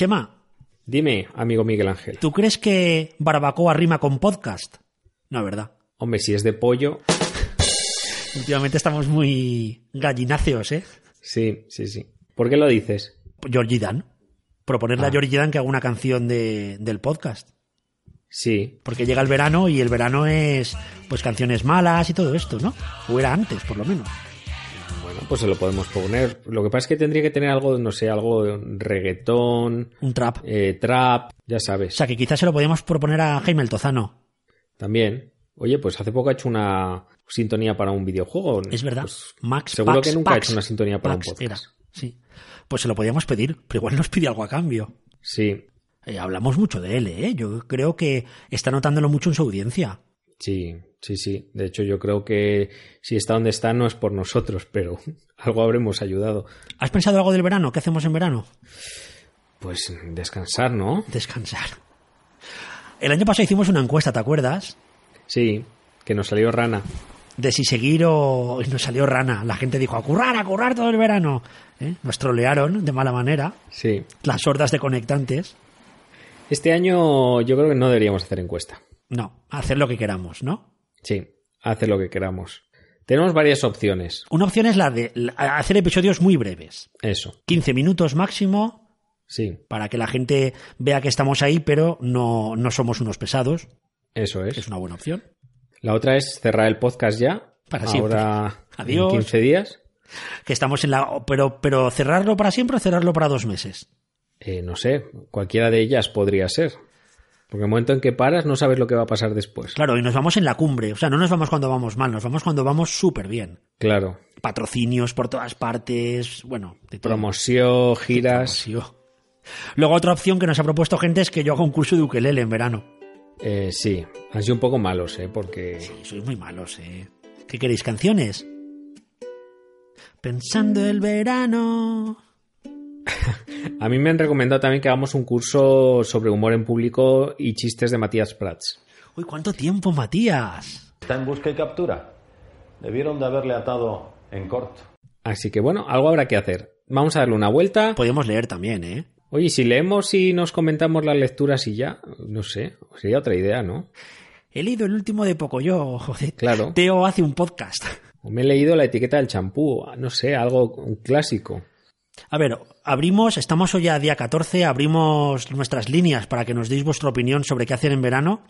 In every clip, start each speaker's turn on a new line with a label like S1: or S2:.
S1: Chema,
S2: Dime, amigo Miguel Ángel.
S1: ¿tú crees que barbacoa rima con podcast? No, ¿verdad?
S2: Hombre, si es de pollo.
S1: Últimamente estamos muy gallináceos, ¿eh?
S2: Sí, sí, sí. ¿Por qué lo dices?
S1: Georgie Dan. Proponerle a
S2: Ah.
S1: Georgie Dan que haga una canción de, del podcast.
S2: Sí.
S1: Porque llega el verano y el verano es pues canciones malas y todo esto, ¿no? O era antes, por lo menos.
S2: Pues se lo podemos poner. Lo que pasa es que tendría que tener algo, no sé, algo de reggaetón,
S1: Un trap.
S2: eh, trap, ya
S1: O
S2: sabes.
S1: sea, que quizás se lo podíamos proponer a Jaime el Tozano.
S2: También. Oye, pues hace poco ha hecho una sintonía para un videojuego.
S1: Es verdad.
S2: Pues
S1: Max
S2: seguro
S1: Pax,
S2: que nunca ha hecho una sintonía para
S1: Pax
S2: un podcast.
S1: era, sí. Pues se lo podíamos pedir, pero igual nos pide algo a cambio.
S2: Sí,
S1: Eh, hablamos mucho de él, ¿eh? Yo creo que está notándolo mucho en su audiencia.
S2: sí, sí, sí. De hecho, yo creo que si está donde está no es por nosotros, pero algo habremos ayudado.
S1: ¿Has pensado algo del verano? ¿Qué hacemos en verano?
S2: Pues descansar, ¿no?
S1: Descansar. El año pasado hicimos una encuesta, ¿te acuerdas?
S2: Sí, que nos salió rana.
S1: De si seguir o... y nos salió rana. La gente dijo, a currar, a currar todo el verano. ¿Eh? Nos trolearon de mala manera.
S2: Sí.
S1: Las sordas de conectantes.
S2: Este año yo creo que no deberíamos hacer encuesta.
S1: No, hacer lo que queramos, ¿no?
S2: Sí, hacer lo que queramos. Tenemos varias opciones.
S1: Una opción es la de hacer episodios muy breves.
S2: Eso,
S1: 15 minutos máximo
S2: sí,
S1: para que la gente vea que estamos ahí, pero no, no somos unos pesados.
S2: eso es.
S1: Es una buena opción.
S2: La otra es cerrar el podcast ya.
S1: Para siempre.
S2: Ahora,
S1: Adiós.
S2: en 15 días.
S1: Que estamos en la... Pero, pero cerrarlo para siempre o cerrarlo para dos meses.
S2: Eh, no sé, cualquiera de ellas podría ser. Porque el momento en que paras no sabes lo que va a pasar después.
S1: Claro, y nos vamos en la cumbre. O sea, no nos vamos cuando vamos mal, nos vamos cuando vamos súper bien.
S2: Claro.
S1: Patrocinios por todas partes. Bueno, de todo.
S2: Promoción, giras.
S1: Promoción. Luego otra opción que nos ha propuesto gente es que yo haga un curso de ukelele en verano.
S2: Eh, sí, han sido un poco malos, ¿eh? Porque...
S1: Sí, sois muy malos, ¿eh? ¿Qué queréis? ¿Canciones? Pensando el verano.
S2: A mí me han recomendado también que hagamos un curso sobre humor en público y chistes de Matías Prats.
S1: Uy, ¿cuánto tiempo, Matías?
S3: Está en busca y captura. Debieron de haberle atado en corto.
S2: Así que bueno, algo habrá que hacer. Vamos a darle una vuelta.
S1: Podemos leer también, ¿eh?
S2: Oye, si leemos y nos comentamos las lecturas y ya, no sé, sería otra idea, ¿no?
S1: He leído el último de Pocoyo, joder.
S2: Claro.
S1: Teo hace un podcast.
S2: O me he leído la etiqueta del champú, no sé, algo, un clásico.
S1: A ver, abrimos, estamos hoy a día 14, abrimos nuestras líneas para que nos deis vuestra opinión sobre qué hacer en verano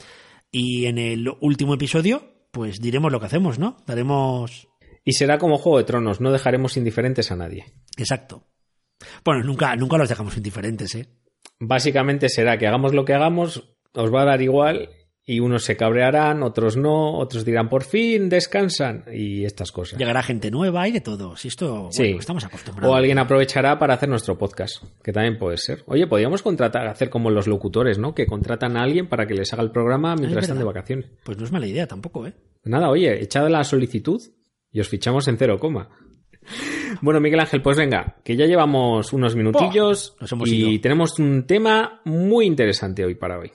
S1: y en el último episodio, pues diremos lo que hacemos, ¿no? Daremos...
S2: Y será como Juego de Tronos, no dejaremos indiferentes a nadie.
S1: Exacto. Bueno, nunca, nunca los dejamos indiferentes, ¿eh?
S2: Básicamente será que hagamos lo que hagamos, os va a dar igual y unos se cabrearán, otros no, otros dirán por fin, descansan y estas cosas.
S1: Llegará gente nueva y de todo. Si esto,
S2: Sí.
S1: bueno, estamos acostumbrados.
S2: O alguien aprovechará para hacer nuestro podcast, que también puede ser. Oye, podríamos contratar, hacer como los locutores, ¿no? Que contratan a alguien para que les haga el programa mientras están de vacaciones.
S1: Pues no es mala idea tampoco, ¿eh?
S2: Nada, oye, echad la solicitud y os fichamos en cero coma. Bueno, Miguel Ángel, pues venga, que ya llevamos unos minutillos
S1: nos hemos
S2: y
S1: ido.
S2: tenemos un tema muy interesante hoy para hoy.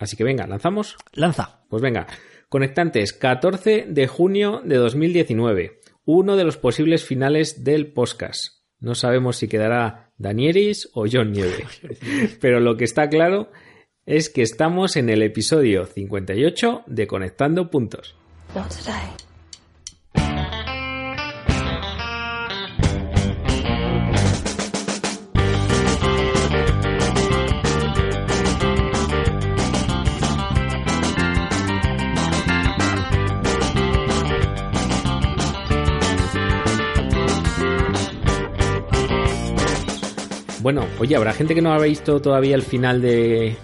S2: Así que venga, lanzamos.
S1: Lanza.
S2: Pues venga, Conectantes, 14 de junio de 2019. Uno de los posibles finales del podcast. No sabemos si quedará Danieris o John Nieve. Pero lo que está claro es que estamos en el episodio 58 de Conectando Puntos.
S4: Not today.
S2: Bueno, oye, ¿habrá gente que no ha visto todavía el final de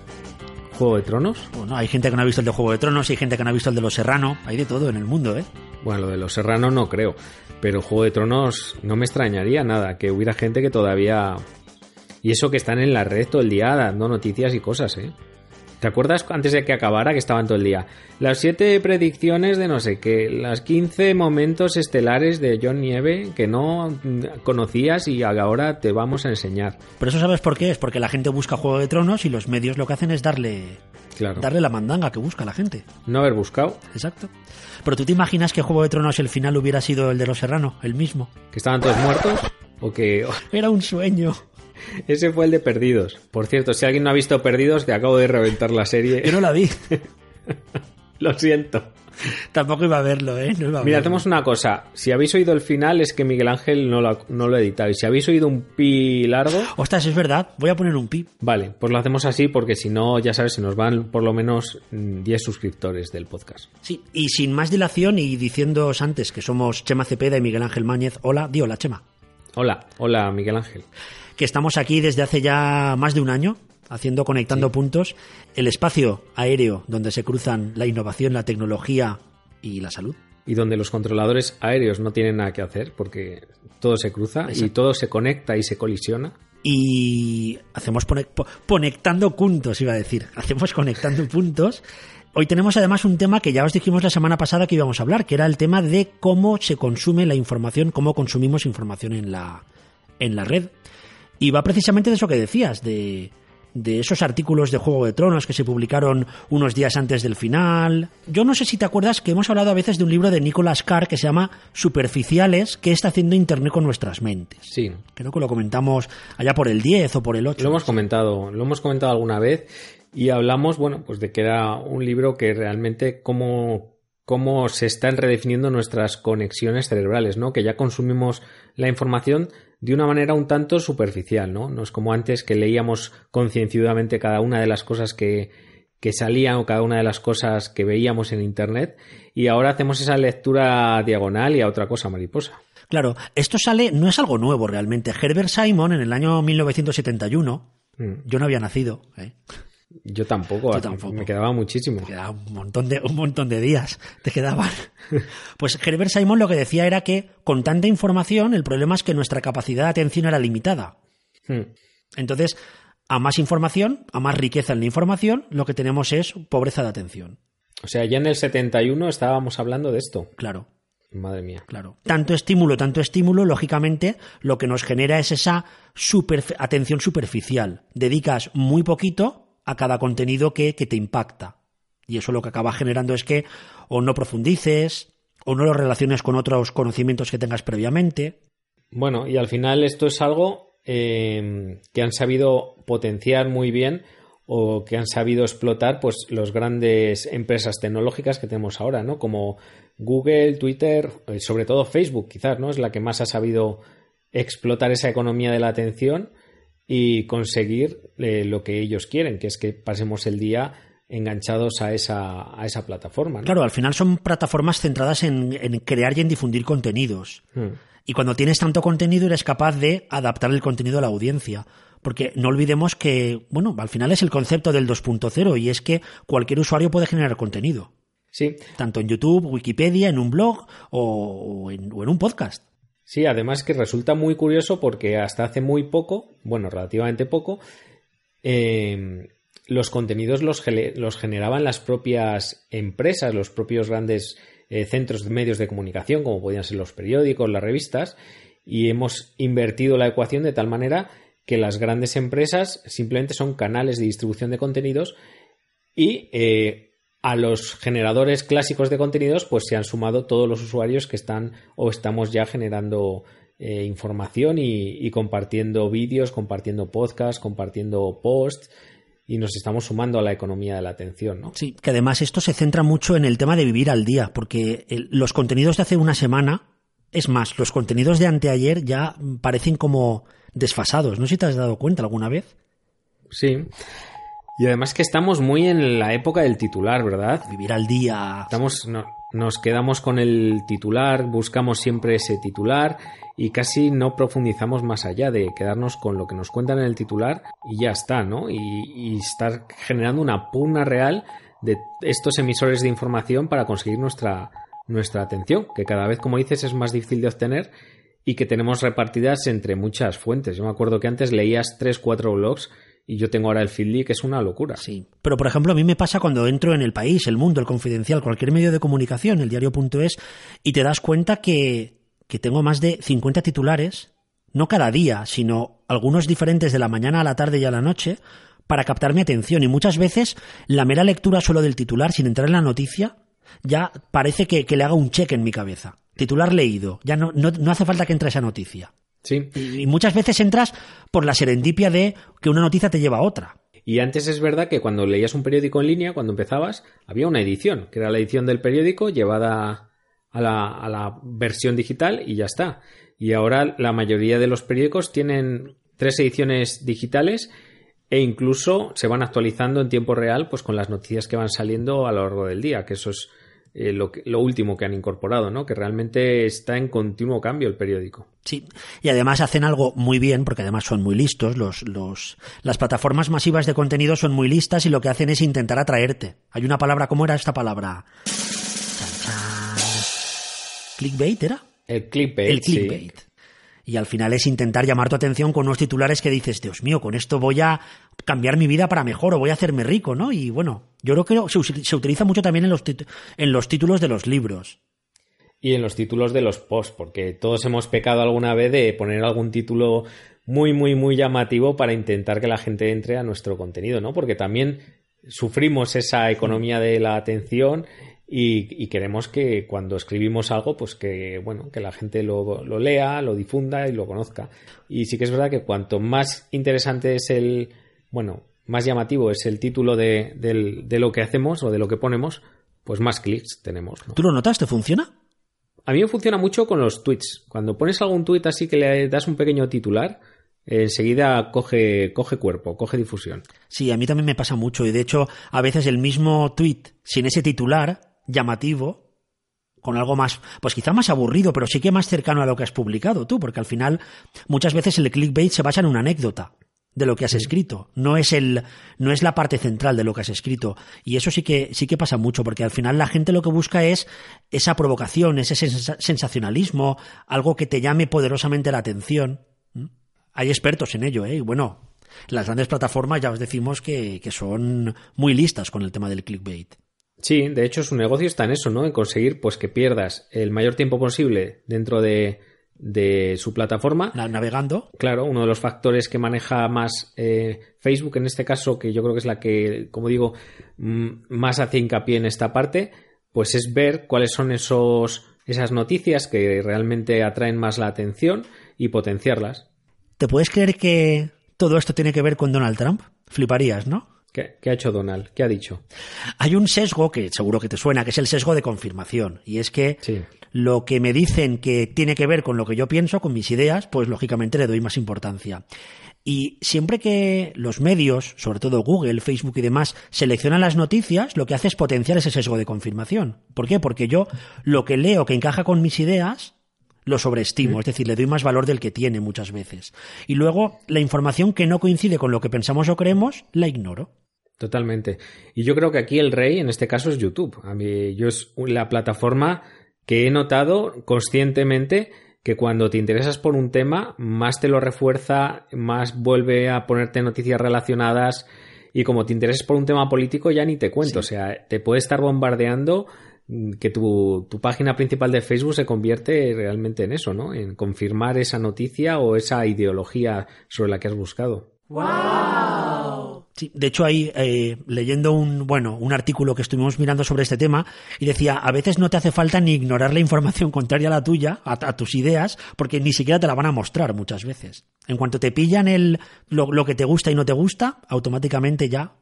S2: Juego de Tronos?
S1: Bueno, hay gente que no ha visto el de Juego de Tronos, hay gente que no ha visto el de Los Serrano. Hay de todo en el mundo, ¿eh?
S2: Bueno, lo de los serranos no creo. Pero Juego de Tronos no me extrañaría nada que hubiera gente que todavía. Y eso que están en la red todo el día dando noticias y cosas, ¿eh? ¿Te acuerdas antes de que acabara que estaban todo el día? Las siete predicciones de no sé qué, las 15 momentos estelares de John Nieve que no conocías y ahora te vamos a enseñar.
S1: Pero eso sabes por qué? Es porque la gente busca Juego de Tronos y los medios lo que hacen es darle,
S2: Claro.
S1: darle la mandanga que busca la gente.
S2: No haber buscado,
S1: Exacto. Pero tú te imaginas que Juego de Tronos el final hubiera sido el de Los Serrano, el mismo.
S2: que estaban todos muertos o que
S1: Era un sueño.
S2: Ese fue el de Perdidos. Por cierto, si alguien no ha visto Perdidos, te acabo de reventar la serie.
S1: Yo no la vi.
S2: Lo siento.
S1: Tampoco iba a verlo, ¿eh? No iba a
S2: Mira,
S1: verlo.
S2: hacemos una cosa. Si habéis oído el final, es que Miguel Ángel no lo, no lo ha editado. Y si habéis oído un pi largo,
S1: Ostras, es verdad. Voy a poner un pi.
S2: vale, pues lo hacemos así porque si no, ya sabes, se nos van por lo menos mm, 10 suscriptores del podcast.
S1: Sí, y sin más dilación y diciéndoos antes que somos Chema Cepeda y Miguel Ángel Máñez. Hola, di hola, Chema.
S2: Hola, hola Miguel Ángel.
S1: Que estamos aquí desde hace ya más de un año haciendo conectando puntos el espacio aéreo donde se cruzan la innovación, la tecnología y la salud.
S2: Y donde los controladores aéreos no tienen nada que hacer porque todo se cruza y todo se conecta y se colisiona.
S1: Y hacemos conectando puntos, iba a decir. Hacemos conectando puntos. Hoy tenemos además un tema que ya os dijimos la semana pasada que íbamos a hablar, que era el tema de cómo se consume la información, cómo consumimos información en la, en la red. Y va precisamente de eso que decías, de, de esos artículos de Juego de Tronos que se publicaron unos días antes del final. Yo no sé si te acuerdas que hemos hablado a veces de un libro de Nicholas Carr que se llama Superficiales, ¿qué está haciendo Internet con nuestras mentes?
S2: Sí,
S1: Creo que lo comentamos allá por el 10 o por el 8.
S2: Lo hemos comentado, lo hemos comentado alguna vez y hablamos, bueno, pues de que era un libro que realmente cómo, cómo se están redefiniendo nuestras conexiones cerebrales, ¿no? Que ya consumimos la información de una manera un tanto superficial, ¿no? No es como antes que leíamos concienciadamente cada una de las cosas que, que salían o cada una de las cosas que veíamos en Internet y ahora hacemos esa lectura diagonal y a otra cosa mariposa.
S1: Claro, esto sale, no es algo nuevo realmente. Herbert Simon en el año 1971,
S2: Mm.
S1: yo no había nacido, ¿eh?
S2: Yo tampoco,
S1: Yo tampoco.
S2: me quedaba muchísimo.
S1: Te quedaba un montón de un montón de días te quedaban. Pues Herbert Simon lo que decía era que con tanta información el problema es que nuestra capacidad de atención era limitada.
S2: Mm.
S1: Entonces, a más información, a más riqueza en la información, lo que tenemos es pobreza de atención.
S2: O sea, ya en el 71 estábamos hablando de esto.
S1: Claro.
S2: Madre mía.
S1: Claro. Tanto estímulo, tanto estímulo, lógicamente, lo que nos genera es esa superf- atención superficial. Dedicas muy poquito a cada contenido que, que te impacta. Y eso lo que acaba generando es que o no profundices, o no lo relaciones con otros conocimientos que tengas previamente.
S2: Bueno, y al final esto es algo eh, que han sabido potenciar muy bien o que han sabido explotar pues los grandes empresas tecnológicas que tenemos ahora, ¿no? Como Google, Twitter, eh, sobre todo Facebook, quizás, ¿no? Es la que más ha sabido explotar esa economía de la atención y conseguir eh, lo que ellos quieren, que es que pasemos el día enganchados a esa, a esa plataforma. ¿no?
S1: Claro, al final son plataformas centradas en, en crear y en difundir contenidos.
S2: Mm.
S1: Y cuando tienes tanto contenido eres capaz de adaptar el contenido a la audiencia. Porque no olvidemos que, bueno, al final es el concepto del 2.0 y es que cualquier usuario puede generar contenido.
S2: Sí,
S1: Tanto en YouTube, Wikipedia, en un blog o en, o en un podcast.
S2: Sí, además que resulta muy curioso porque hasta hace muy poco, bueno, relativamente poco, eh, los contenidos los generaban las propias empresas, los propios grandes eh, centros de medios de comunicación, como podían ser los periódicos, las revistas, y hemos invertido la ecuación de tal manera que las grandes empresas simplemente son canales de distribución de contenidos y eh, a los generadores clásicos de contenidos pues se han sumado todos los usuarios que están o estamos ya generando eh, información y, y compartiendo vídeos, compartiendo podcasts, compartiendo posts y nos estamos sumando a la economía de la atención, ¿no?
S1: Sí, que además esto se centra mucho en el tema de vivir al día, porque el- los contenidos de hace una semana, es más, los contenidos de anteayer ya parecen como desfasados. No sé si te has dado cuenta alguna vez.
S2: Sí. Y además que estamos muy en la época del titular, ¿verdad?
S1: Vivir al día.
S2: Estamos, no- nos quedamos con el titular, buscamos siempre ese titular y casi no profundizamos más allá de quedarnos con lo que nos cuentan en el titular y ya está, ¿no? Y, y estar generando una pugna real de estos emisores de información para conseguir nuestra, nuestra atención, que cada vez, como dices, es más difícil de obtener y que tenemos repartidas entre muchas fuentes. Yo me acuerdo que antes leías 3, 4 blogs y yo tengo ahora el Feedly, que es una locura.
S1: Sí. Pero, por ejemplo, a mí me pasa cuando entro en el país, el mundo, el confidencial, cualquier medio de comunicación, el diario.es, y te das cuenta que, que tengo más de 50 titulares, no cada día, sino algunos diferentes de la mañana a la tarde y a la noche, para captar mi atención. Y muchas veces la mera lectura solo del titular, sin entrar en la noticia, ya parece que, que le haga un check en mi cabeza. Titular leído. Ya no, no, no hace falta que entre esa noticia.
S2: Sí.
S1: Y, y muchas veces entras por la serendipia de que una noticia te lleva a otra.
S2: Y antes es verdad que cuando leías un periódico en línea, cuando empezabas, había una edición, que era la edición del periódico llevada a la, a la versión digital y ya está. Y ahora la mayoría de los periódicos tienen tres ediciones digitales e incluso se van actualizando en tiempo real pues con las noticias que van saliendo a lo largo del día, que eso es eh, lo, que- lo último que han incorporado, ¿no? Que realmente está en continuo cambio el periódico.
S1: Sí, y además hacen algo muy bien, porque además son muy listos, los, los, las plataformas masivas de contenido son muy listas y lo que hacen es intentar atraerte. Hay una palabra, ¿cómo era esta palabra? Chan, chan. ¿Clickbait era?
S2: El clickbait.
S1: El
S2: sí.
S1: Y al final es intentar llamar tu atención con unos titulares que dices, Dios mío, con esto voy a cambiar mi vida para mejor o voy a hacerme rico, ¿no? Y bueno, yo creo que se, utiliza mucho también en los, en los títulos de los libros.
S2: Y en los títulos de los posts, porque todos hemos pecado alguna vez de poner algún título muy, muy, muy llamativo para intentar que la gente entre a nuestro contenido, ¿no? Porque también sufrimos esa economía de la atención y, y queremos que cuando escribimos algo, pues que, bueno, que la gente lo, lo lea, lo difunda y lo conozca. Y sí que es verdad que cuanto más interesante es el, bueno, más llamativo es el título de, del- de lo que hacemos o de lo que ponemos, pues más clics tenemos, ¿no?
S1: ¿Tú lo notas? ¿Te funciona?
S2: A mí me funciona mucho con los tweets. Cuando pones algún tweet así que le das un pequeño titular, enseguida coge, coge cuerpo, coge difusión.
S1: Sí, a mí también me pasa mucho y de hecho a veces el mismo tweet sin ese titular llamativo con algo más, pues quizá más aburrido, pero sí que más cercano a lo que has publicado tú, porque al final muchas veces el clickbait se basa en una anécdota de lo que has escrito, no es el no es la parte central de lo que has escrito y eso sí que sí que pasa mucho porque al final la gente lo que busca es esa provocación, ese sensa- sensacionalismo, algo que te llame poderosamente la atención. ¿Mm? Hay expertos en ello, ¿eh? Y bueno, las grandes plataformas ya os decimos que, que son muy listas con el tema del clickbait.
S2: Sí, de hecho su negocio está en eso, ¿no? En conseguir pues que pierdas el mayor tiempo posible dentro de, de su plataforma.
S1: Na- Navegando,
S2: Claro, uno de los factores que maneja más eh, Facebook en este caso, que yo creo que es la que, como digo, más hace hincapié en esta parte, pues es ver cuáles son esos, esas noticias que realmente atraen más la atención y potenciarlas.
S1: ¿te puedes creer que todo esto tiene que ver con Donald Trump? Fliparías, ¿no?
S2: ¿Qué, qué ha hecho Donald? ¿Qué ha dicho?
S1: Hay un sesgo que seguro que te suena, que es el sesgo de confirmación. Y es que
S2: Sí.
S1: lo que me dicen que tiene que ver con lo que yo pienso, con mis ideas, pues lógicamente le doy más importancia. Y siempre que los medios, sobre todo Google, Facebook y demás, seleccionan las noticias, lo que hace es potenciar ese sesgo de confirmación. ¿Por qué? Porque yo lo que leo que encaja con mis ideas, lo sobreestimo, es decir, le doy más valor del que tiene muchas veces. Y luego, la información que no coincide con lo que pensamos o creemos, la ignoro.
S2: Totalmente. Y yo creo que aquí el rey en este caso es YouTube. A mí yo es la plataforma que he notado conscientemente que cuando te interesas por un tema, más te lo refuerza, más vuelve a ponerte noticias relacionadas y como te intereses por un tema político ya ni te cuento. O sea, te puede estar bombardeando mm, que tu, tu página principal de Facebook se convierte realmente en eso, ¿no? En confirmar esa noticia o esa ideología sobre la que has buscado.
S1: Sí, de hecho, ahí eh, leyendo un bueno un artículo que estuvimos mirando sobre este tema y decía a veces no te hace falta ni ignorar la información contraria a la tuya, a, a tus ideas, porque ni siquiera te la van a mostrar muchas veces. En cuanto te pillan el lo, lo que te gusta y no te gusta, automáticamente ya.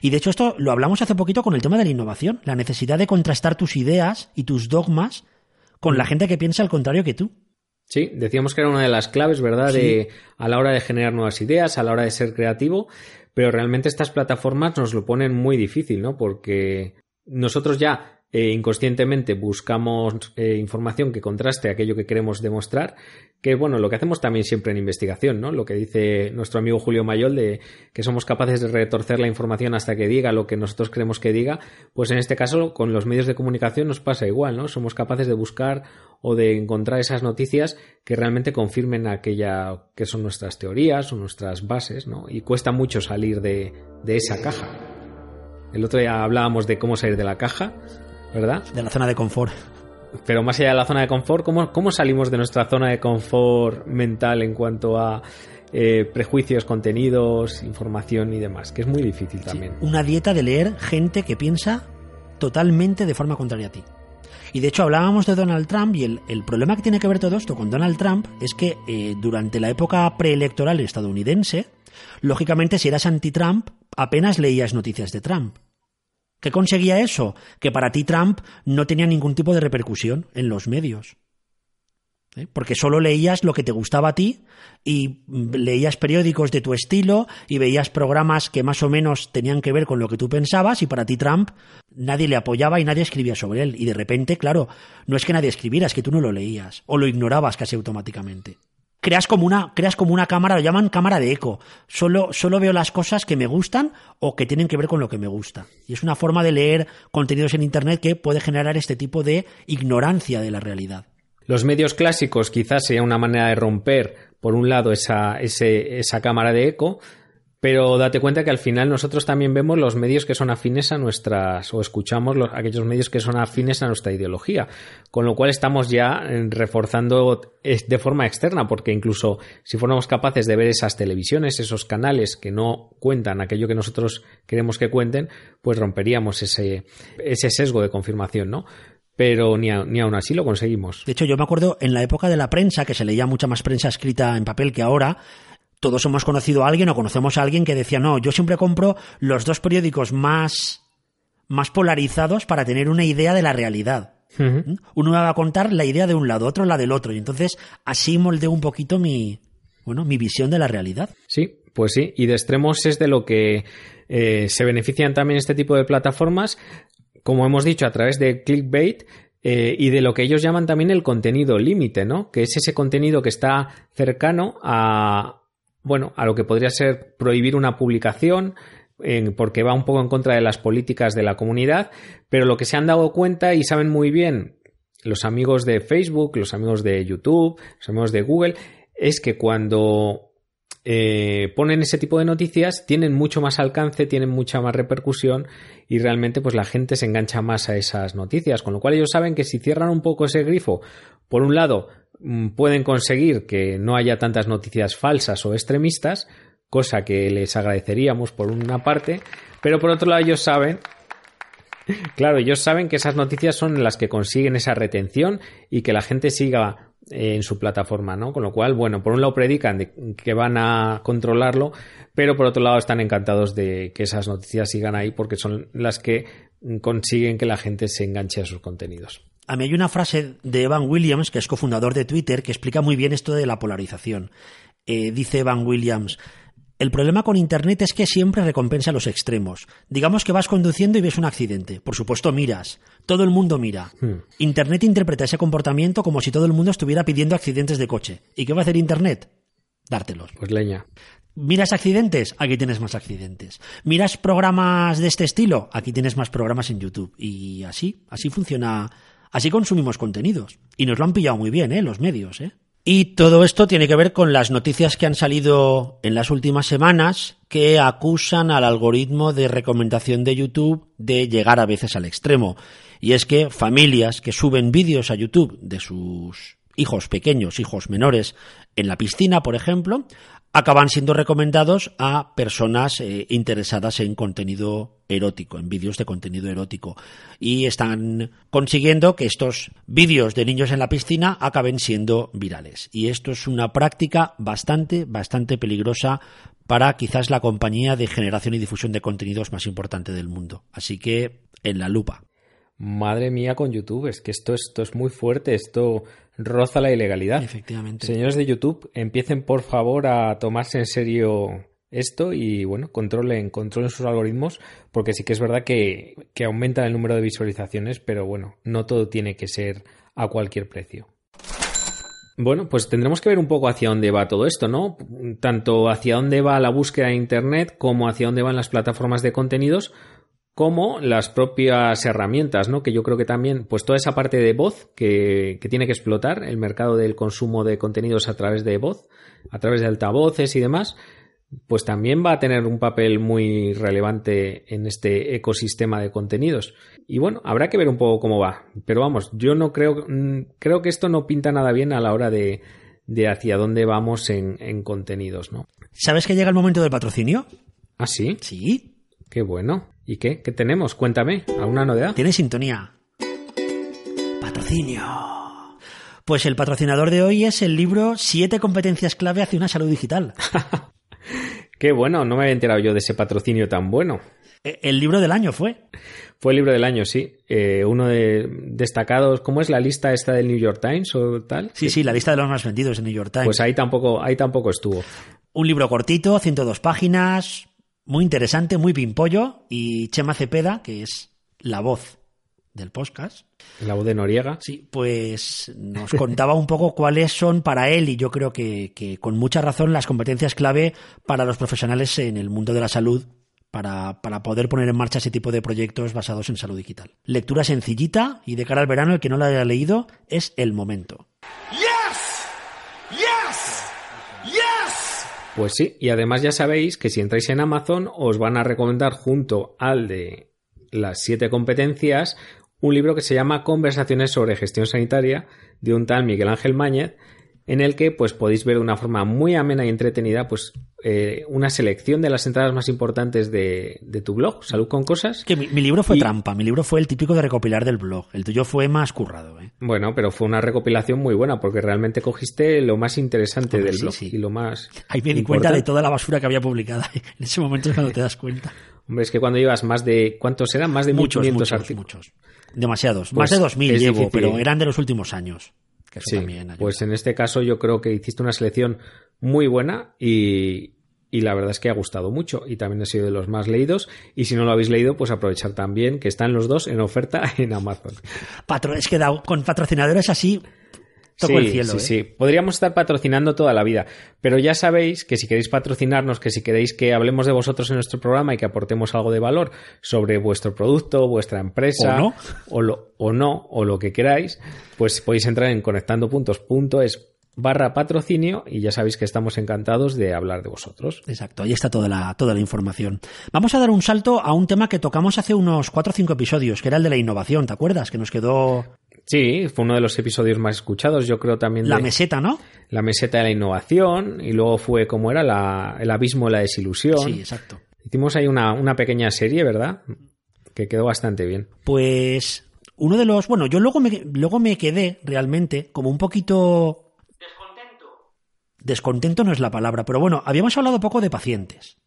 S1: Y de hecho esto lo hablamos hace poquito con el tema de la innovación, la necesidad de contrastar tus ideas y tus dogmas con la gente que piensa al contrario que tú.
S2: Sí, decíamos que era una de las claves, ¿verdad?
S1: Sí.
S2: De, a la hora de generar nuevas ideas, a la hora de ser creativo, pero realmente estas plataformas nos lo ponen muy difícil, ¿no? Porque nosotros ya eh, inconscientemente buscamos eh, información que contraste aquello que queremos demostrar, que bueno, lo que hacemos también siempre en investigación, ¿no? Lo que dice nuestro amigo Julio Mayol de que somos capaces de retorcer la información hasta que diga lo que nosotros queremos que diga, pues en este caso con los medios de comunicación nos pasa igual, ¿no? Somos capaces de buscar o de encontrar esas noticias que realmente confirmen aquella que son nuestras teorías o nuestras bases, ¿no? Y cuesta mucho salir de, de esa caja. El otro día hablábamos de cómo salir de la caja, ¿verdad?
S1: De la zona de confort.
S2: Pero más allá de la zona de confort, ¿cómo, cómo salimos de nuestra zona de confort mental en cuanto a eh, prejuicios, contenidos, información y demás? Que es muy difícil también.
S1: Una dieta de leer gente que piensa totalmente de forma contraria a ti. Y de hecho hablábamos de Donald Trump y el, el problema que tiene que ver todo esto con Donald Trump es que eh, durante la época preelectoral estadounidense, lógicamente si eras anti-Trump, apenas leías noticias de Trump. ¿Qué conseguía eso? Que para ti Trump no tenía ningún tipo de repercusión en los medios. ¿Eh? Porque solo leías lo que te gustaba a ti y leías periódicos de tu estilo y veías programas que más o menos tenían que ver con lo que tú pensabas y para ti Trump nadie le apoyaba y nadie escribía sobre él. Y de repente, claro, no es que nadie escribiera, es que tú no lo leías o lo ignorabas casi automáticamente creas como una, creas como una cámara, lo llaman cámara de eco. Solo, solo veo las cosas que me gustan o que tienen que ver con lo que me gusta. Y es una forma de leer contenidos en Internet que puede generar este tipo de ignorancia de la realidad.
S2: Los medios clásicos quizás sea una manera de romper, por un lado, esa, esa cámara de eco, pero date cuenta que al final nosotros también vemos los medios que son afines a nuestras, o escuchamos los, aquellos medios que son afines a nuestra ideología, con lo cual estamos ya eh, reforzando de forma externa, porque incluso si fuéramos capaces de ver esas televisiones, esos canales que no cuentan aquello que nosotros queremos que cuenten, pues romperíamos ese, ese sesgo de confirmación, ¿no? pero ni, ni aún así lo conseguimos.
S1: De hecho, yo me acuerdo en la época de la prensa, que se leía mucha más prensa escrita en papel que ahora, todos hemos conocido a alguien o conocemos a alguien que decía, no, yo siempre compro los dos periódicos más, más polarizados para tener una idea de la realidad. ¿Mm? Uno me va a contar la idea de un lado, otro la del otro, y entonces así moldeo un poquito mi, bueno, mi visión de la realidad.
S2: Sí, pues sí, y de extremos es de lo que eh, se benefician también este tipo de plataformas, como hemos dicho, a través de clickbait, eh, y de lo que ellos llaman también el contenido límite, ¿no? Que es ese contenido que está cercano a, bueno, a lo que podría ser prohibir una publicación, porque va un poco en contra de las políticas de la comunidad, pero lo que se han dado cuenta y saben muy bien los amigos de Facebook, los amigos de YouTube, los amigos de Google, es que cuando eh, ponen ese tipo de noticias tienen mucho más alcance, tienen mucha más repercusión y realmente pues la gente se engancha más a esas noticias, con lo cual ellos saben que si cierran un poco ese grifo, por un lado, pueden conseguir que no haya tantas noticias falsas o extremistas, cosa que les agradeceríamos por una parte, pero por otro lado ellos saben, claro, ellos saben que esas noticias son las que consiguen esa retención y que la gente siga eh, en su plataforma, ¿no? Con lo cual, bueno, por un lado predican de que van a controlarlo, pero por otro lado están encantados de que esas noticias sigan ahí porque son las que consiguen que la gente se enganche a sus contenidos.
S1: A mí hay una frase de Evan Williams, que es cofundador de Twitter, que explica muy bien esto de la polarización. Eh, dice Evan Williams, el problema con Internet es que siempre recompensa los extremos. Digamos que vas conduciendo y ves un accidente. Por supuesto, miras. Todo el mundo mira. Hmm. Internet interpreta ese comportamiento como si todo el mundo estuviera pidiendo accidentes de coche. ¿Y qué va a hacer Internet? Dártelos.
S2: Pues leña.
S1: ¿Miras accidentes? Aquí tienes más accidentes. ¿Miras programas de este estilo? Aquí tienes más programas en YouTube. Y así, así funciona Así consumimos contenidos. Y nos lo han pillado muy bien, ¿eh? Los medios, ¿eh? Y todo esto tiene que ver con las noticias que han salido en las últimas semanas que acusan al algoritmo de recomendación de YouTube de llegar a veces al extremo. Y es que familias que suben vídeos a YouTube de sus hijos pequeños, hijos menores, en la piscina, por ejemplo, acaban siendo recomendados a personas eh, interesadas en contenido erótico, en vídeos de contenido erótico. Y están consiguiendo que estos vídeos de niños en la piscina acaben siendo virales. Y esto es una práctica bastante, bastante peligrosa para quizás la compañía de generación y difusión de contenidos más importante del mundo. Así que en la lupa.
S2: Madre mía con YouTube, es que esto, esto es muy fuerte, esto roza la ilegalidad.
S1: Efectivamente.
S2: Señores de YouTube, empiecen por favor a tomarse en serio esto y bueno, controlen, controlen sus algoritmos, porque sí que es verdad que, que aumenta el número de visualizaciones, pero bueno, no todo tiene que ser a cualquier precio. Bueno, pues tendremos que ver un poco hacia dónde va todo esto, ¿no? Tanto hacia dónde va la búsqueda de Internet como hacia dónde van las plataformas de contenidos, como las propias herramientas, ¿no? Que yo creo que también, pues toda esa parte de voz que, tiene que explotar, el mercado del consumo de contenidos a través de voz, a través de altavoces y demás, pues también va a tener un papel muy relevante en este ecosistema de contenidos. Y bueno, habrá que ver un poco cómo va. Pero vamos, yo no creo, mm, creo que esto no pinta nada bien a la hora de, de hacia dónde vamos en, en contenidos, ¿no?
S1: ¿Sabes que llega el momento del patrocinio?
S2: ¿Ah, sí?
S1: Sí.
S2: Qué bueno. ¿Y qué? ¿Qué tenemos? Cuéntame. ¿Alguna novedad?
S1: Tiene sintonía. Patrocinio. Pues el patrocinador de hoy es el libro Siete competencias clave hacia una salud digital.
S2: Qué bueno, no me había enterado yo de ese patrocinio tan bueno.
S1: E, el libro del año fue.
S2: Fue el libro del año, sí. Eh, uno de destacados, ¿cómo es la lista esta del New York Times o tal?
S1: Sí, sí, la lista de los más vendidos en New York Times.
S2: Pues ahí tampoco, ahí tampoco estuvo.
S1: Un libro cortito, 102 páginas, muy interesante, muy pimpollo, y Chema Cepeda, que es la voz del podcast.
S2: La voz de Noriega.
S1: Sí, pues nos contaba un poco cuáles son para él, y yo creo que, que con mucha razón, las competencias clave para los profesionales en el mundo de la salud para, para, poder poner en marcha ese tipo de proyectos basados en salud digital. Lectura sencillita y de cara al verano, el que no la haya leído, es el momento.
S2: Yes. Pues sí, y además ya sabéis que si entráis en Amazon os van a recomendar junto al de las siete competencias un libro que se llama Conversaciones sobre gestión sanitaria de un tal Miguel Ángel Máñez en el que pues podéis ver de una forma muy amena y entretenida pues eh, una selección de las entradas más importantes de, de tu blog, Salud con Cosas.
S1: Que mi, mi libro fue y... trampa, mi libro fue el típico de recopilar del blog, el tuyo fue más currado. ¿eh?
S2: Bueno, pero fue una recopilación muy buena porque realmente cogiste lo más interesante
S1: Hombre,
S2: del
S1: sí,
S2: blog
S1: sí.
S2: y lo más...
S1: Ahí me di cuenta de toda la basura que había publicada, en ese momento es cuando te das cuenta.
S2: Hombre, es que cuando llevas más de... ¿Cuántos eran? Más de
S1: muchos,
S2: 1.500
S1: muchos,
S2: artículos.
S1: muchos. Demasiados.
S2: Pues
S1: más de 2.000
S2: es
S1: llevo,
S2: difícil.
S1: pero eran de los últimos años. Que eso
S2: Sí,
S1: también ayuda.
S2: pues en este caso yo creo que hiciste una selección muy buena y, y la verdad es que ha gustado mucho y también ha sido de los más leídos y si no lo habéis leído pues aprovechar también que están los dos en oferta en Amazon.
S1: Patro, es que da- con patrocinadores así toco
S2: sí,
S1: el cielo.
S2: sí,
S1: ¿eh?
S2: sí. Podríamos estar patrocinando toda la vida, pero ya sabéis que si queréis patrocinarnos, que si queréis que hablemos de vosotros en nuestro programa y que aportemos algo de valor sobre vuestro producto, vuestra empresa,
S1: O no.
S2: o, lo, o no, o lo que queráis, pues podéis entrar en conectandopuntos.es barra patrocinio y ya sabéis que estamos encantados de hablar de vosotros.
S1: Exacto, ahí está toda la, toda la información. Vamos a dar un salto a un tema que tocamos hace unos 4 o 5 episodios, que era el de la innovación, ¿te acuerdas? Que nos quedó
S2: Sí, fue uno de los episodios más escuchados, yo creo también
S1: la
S2: de
S1: meseta, ¿no?
S2: la meseta de la innovación y luego fue como era la, el abismo de la desilusión.
S1: Sí, exacto.
S2: Hicimos ahí una, una pequeña serie, ¿verdad? Que quedó bastante bien.
S1: Pues uno de los, bueno, yo luego me, luego me quedé realmente como un poquito descontento no es la palabra, pero bueno, habíamos hablado poco de pacientes.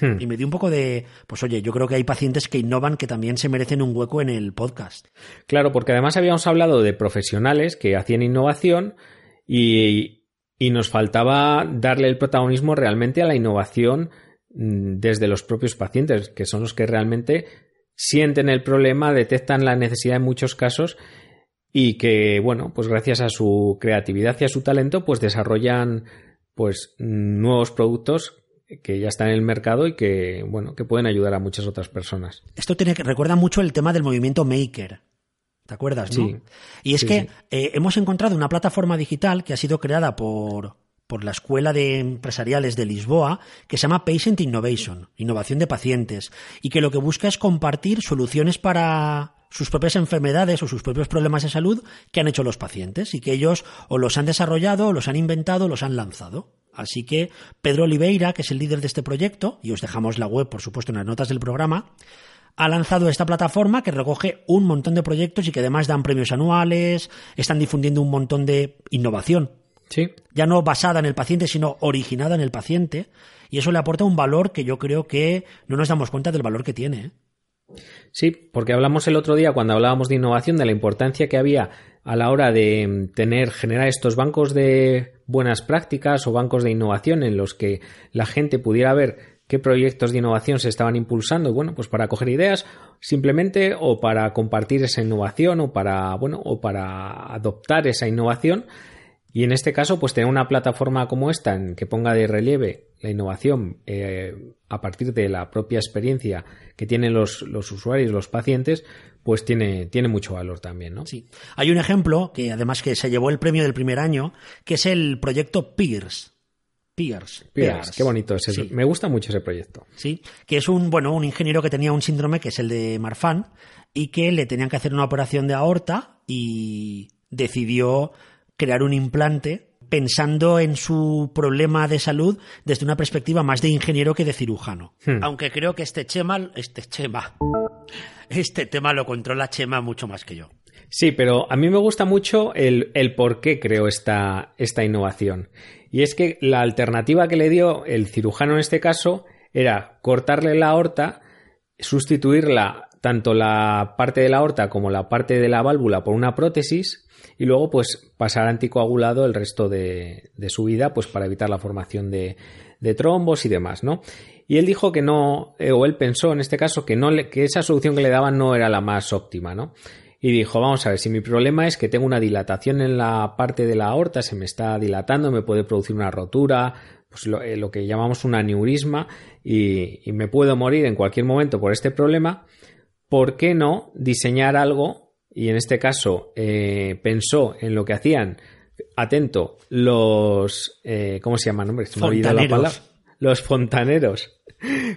S2: Hmm.
S1: Y me dio un poco de, pues oye, yo creo que hay pacientes que innovan que también se merecen un hueco en el podcast.
S2: Claro, porque además habíamos hablado de profesionales que hacían innovación y, y nos faltaba darle el protagonismo realmente a la innovación mm, desde los propios pacientes, que son los que realmente sienten el problema, detectan la necesidad en muchos casos y que, bueno, pues gracias a su creatividad y a su talento, pues desarrollan pues nuevos productos que ya están en el mercado y que, bueno, que pueden ayudar a muchas otras personas.
S1: Esto tiene que recuerda mucho el tema del movimiento Maker. ¿Te acuerdas, no?
S2: Sí.
S1: Y es
S2: Sí,
S1: que
S2: sí.
S1: eh, hemos encontrado una plataforma digital que ha sido creada por, por la Escuela de Empresariales de Lisboa que se llama Patient Innovation, innovación de pacientes, y que lo que busca es compartir soluciones para sus propias enfermedades o sus propios problemas de salud que han hecho los pacientes y que ellos o los han desarrollado, o los han inventado, o los han lanzado. Así que Pedro Oliveira, que es el líder de este proyecto, y os dejamos la web, por supuesto, en las notas del programa, ha lanzado esta plataforma que recoge un montón de proyectos y que además dan premios anuales, están difundiendo un montón de innovación,
S2: Sí,
S1: ya no basada en el paciente, sino originada en el paciente, y eso le aporta un valor que yo creo que no nos damos cuenta del valor que tiene. ¿eh?
S2: Sí, porque hablamos el otro día cuando hablábamos de innovación de la importancia que había a la hora de mm, tener generar estos bancos de buenas prácticas o bancos de innovación en los que la gente pudiera ver qué proyectos de innovación se estaban impulsando bueno, pues para coger ideas simplemente o para compartir esa innovación o para bueno, o para adoptar esa innovación y en este caso, pues tener una plataforma como esta en que ponga de relieve la innovación eh, a partir de la propia experiencia que tienen los, los usuarios, los pacientes, pues tiene, tiene mucho valor también, ¿no?
S1: Sí. Hay un ejemplo que además que se llevó el premio del primer año, que es el proyecto Peers. Peers.
S2: Pears, qué bonito es eso.
S1: Sí.
S2: Me gusta mucho ese proyecto.
S1: Sí, que es un, bueno, un ingeniero que tenía un síndrome que es el de Marfan y que le tenían que hacer una operación de aorta y decidió crear un implante pensando en su problema de salud desde una perspectiva más de ingeniero que de cirujano.
S2: Hmm.
S1: Aunque creo que este Chema, este Chema, este tema lo controla Chema mucho más que yo.
S2: Sí, pero a mí me gusta mucho el, el por qué creo esta, esta innovación. Y es que la alternativa que le dio el cirujano en este caso era cortarle la aorta, sustituirla tanto la parte de la aorta como la parte de la válvula por una prótesis y luego pues pasar anticoagulado el resto de, su vida pues para evitar la formación de, trombos y demás, ¿no? Y él dijo que no, eh, o él pensó en este caso que no le, que esa solución que le daban no era la más óptima, ¿no? Y dijo, vamos a ver, si mi problema es que tengo una dilatación en la parte de la aorta, se me está dilatando, me puede producir una rotura, pues lo, eh, que llamamos un aneurisma, y me puedo morir en cualquier momento por este problema, ¿por qué no diseñar algo? Y en este caso eh, pensó en lo que hacían, atento, los, eh, ¿cómo se llaman? Hombre, se me ha olvidado la palabra. Los fontaneros.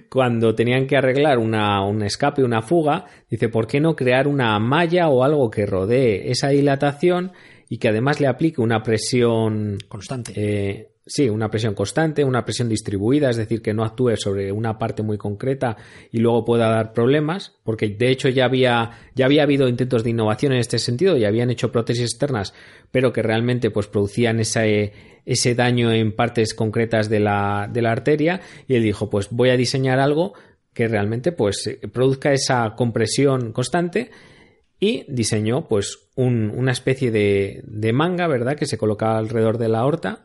S2: Cuando tenían que arreglar una, un escape, una fuga, dice, ¿por qué no crear una malla o algo que rodee esa dilatación y que además le aplique una presión
S1: Constante.
S2: eh, sí, una presión constante, una presión distribuida, es decir, que no actúe sobre una parte muy concreta y luego pueda dar problemas, porque de hecho ya había, ya había habido intentos de innovación en este sentido y habían hecho prótesis externas, pero que realmente pues producían ese, ese daño en partes concretas de la, de la arteria y él dijo, pues voy a diseñar algo que realmente pues eh, produzca esa compresión constante y diseñó pues un- una especie de, de manga, ¿verdad? Que se colocaba alrededor de la aorta